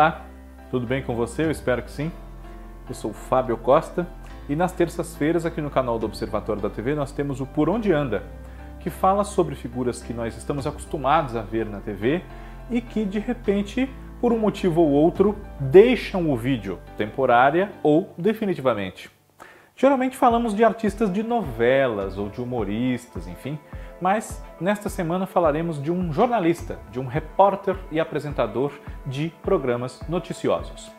Olá, tudo bem com você? Eu espero que sim. Eu sou o Fábio Costa e nas terças-feiras aqui no canal do Observatório da TV nós temos o Por Onde Anda, que fala sobre figuras que nós estamos acostumados a ver na TV e que de repente, por um motivo ou outro, deixam o vídeo, temporária ou definitivamente. Geralmente falamos de artistas de novelas ou de humoristas, enfim, mas nesta semana falaremos de um jornalista, de um repórter e apresentador de programas noticiosos.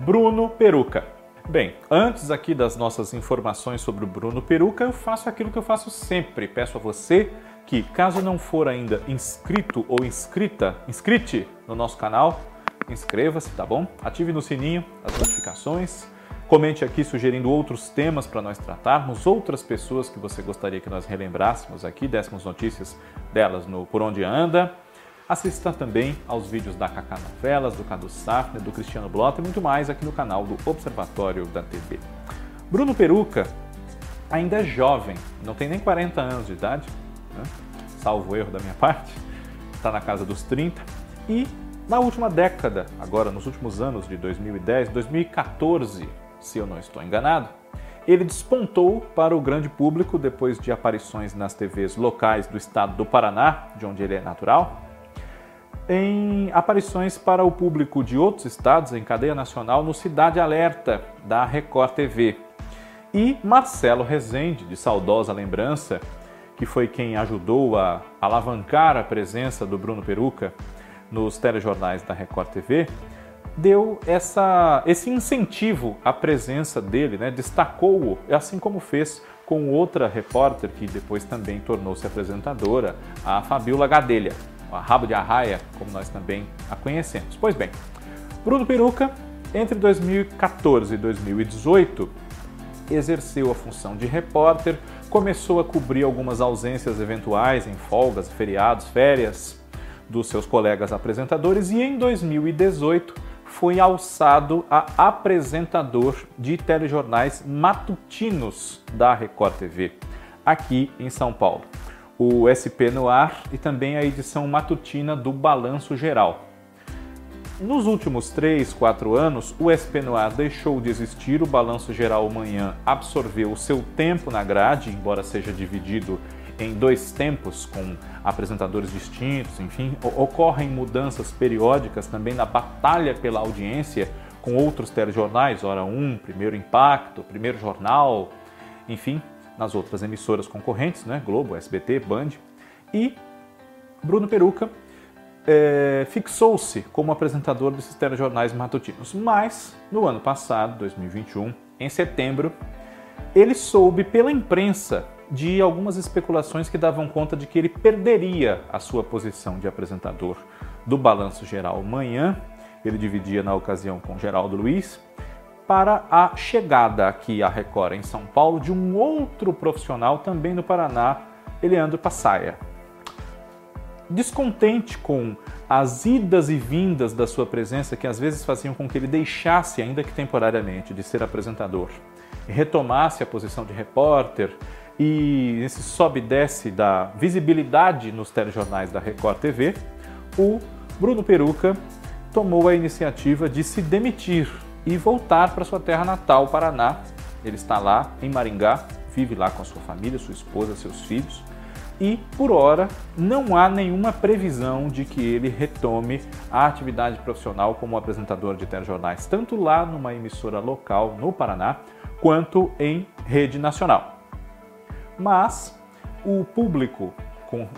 Bruno Peruca. Bem, antes aqui das nossas informações sobre o Bruno Peruca, eu faço aquilo que eu faço sempre. Peço a você que, caso não for ainda inscrito ou inscrita, inscrite no nosso canal, inscreva-se, tá bom? Ative no sininho as notificações Comente aqui sugerindo outros temas para nós tratarmos, outras pessoas que você gostaria que nós relembrássemos aqui, dessemos notícias delas no Por Onde Anda. Assista também aos vídeos da Cacá Novelas, do Cadu Safner, do Cristiano Blota e muito mais aqui no canal do Observatório da TV. Bruno Peruca ainda é jovem, não tem nem 40 anos de idade, né? salvo erro da minha parte, está na casa dos 30 e na última década, agora nos últimos anos de 2010, 2014, se eu não estou enganado, ele despontou para o grande público depois de aparições nas TVs locais do estado do Paraná, de onde ele é natural, em aparições para o público de outros estados em cadeia nacional no Cidade Alerta, da Record TV. E Marcelo Rezende, de saudosa lembrança, que foi quem ajudou a alavancar a presença do Bruno Peruca nos telejornais da Record TV, deu essa, esse incentivo à presença dele, né? destacou-o, assim como fez com outra repórter que depois também tornou-se apresentadora, a Fabiola Gadelha, a Rabo de Arraia, como nós também a conhecemos. Pois bem, Bruno Peruca, entre 2014 e 2018, exerceu a função de repórter, começou a cobrir algumas ausências eventuais em folgas, feriados, férias dos seus colegas apresentadores e em 2018 foi alçado a apresentador de telejornais matutinos da Record TV, aqui em São Paulo. O SP no ar e também a edição matutina do Balanço Geral. Nos últimos 3, 4 anos, o SP no ar deixou de existir, o Balanço Geral Manhã absorveu o seu tempo na grade, embora seja dividido em dois tempos, com apresentadores distintos, enfim, ocorrem mudanças periódicas também na batalha pela audiência com outros telejornais, Hora 1, Primeiro Impacto, Primeiro Jornal, enfim, nas outras emissoras concorrentes, né, Globo, SBT, Band. E Bruno Peruca é, fixou-se como apresentador desses telejornais matutinos. Mas, no ano passado, 2021, em setembro, ele soube pela imprensa de algumas especulações que davam conta de que ele perderia a sua posição de apresentador do Balanço Geral Manhã, ele dividia na ocasião com Geraldo Luiz, para a chegada aqui à Record em São Paulo de um outro profissional também no Paraná, Eleandro Passaia. Descontente com as idas e vindas da sua presença que às vezes faziam com que ele deixasse, ainda que temporariamente, de ser apresentador, retomasse a posição de repórter, e esse sobe e desce da visibilidade nos telejornais da Record TV, o Bruno Peruca tomou a iniciativa de se demitir e voltar para sua terra natal, Paraná. Ele está lá em Maringá, vive lá com sua família, sua esposa, seus filhos. E, por hora, não há nenhuma previsão de que ele retome a atividade profissional como apresentador de telejornais, tanto lá numa emissora local no Paraná, quanto em rede nacional mas o público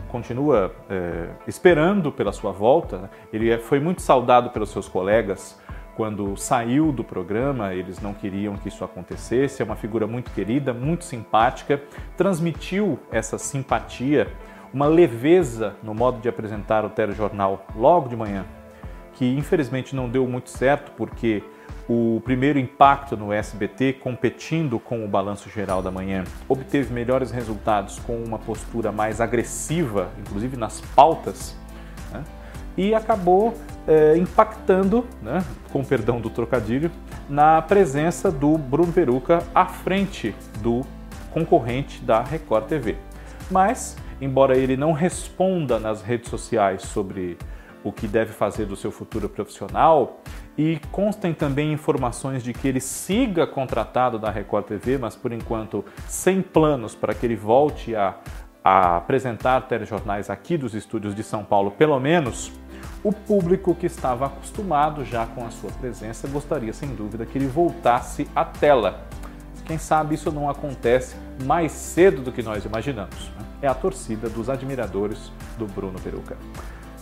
continua é, esperando pela sua volta. Né? Ele é, foi muito saudado pelos seus colegas quando saiu do programa, eles não queriam que isso acontecesse. É uma figura muito querida, muito simpática, transmitiu essa simpatia, uma leveza no modo de apresentar o telejornal logo de manhã, que infelizmente não deu muito certo porque o primeiro impacto no SBT, competindo com o balanço geral da manhã, obteve melhores resultados com uma postura mais agressiva, inclusive nas pautas, né? e acabou é, impactando, né, com perdão do trocadilho, na presença do Bruno Peruca à frente do concorrente da Record TV. Mas, embora ele não responda nas redes sociais sobre o que deve fazer do seu futuro profissional, e constem também informações de que ele siga contratado da Record TV, mas por enquanto sem planos para que ele volte a, a apresentar telejornais aqui dos estúdios de São Paulo, pelo menos, o público que estava acostumado já com a sua presença gostaria sem dúvida que ele voltasse à tela. Quem sabe isso não acontece mais cedo do que nós imaginamos. Né? É a torcida dos admiradores do Bruno Peruca.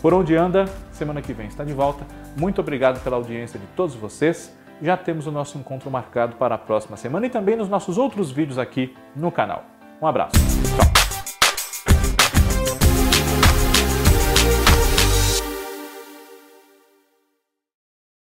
Por onde anda, semana que vem está de volta. Muito obrigado pela audiência de todos vocês. Já temos o nosso encontro marcado para a próxima semana e também nos nossos outros vídeos aqui no canal. Um abraço. Tchau.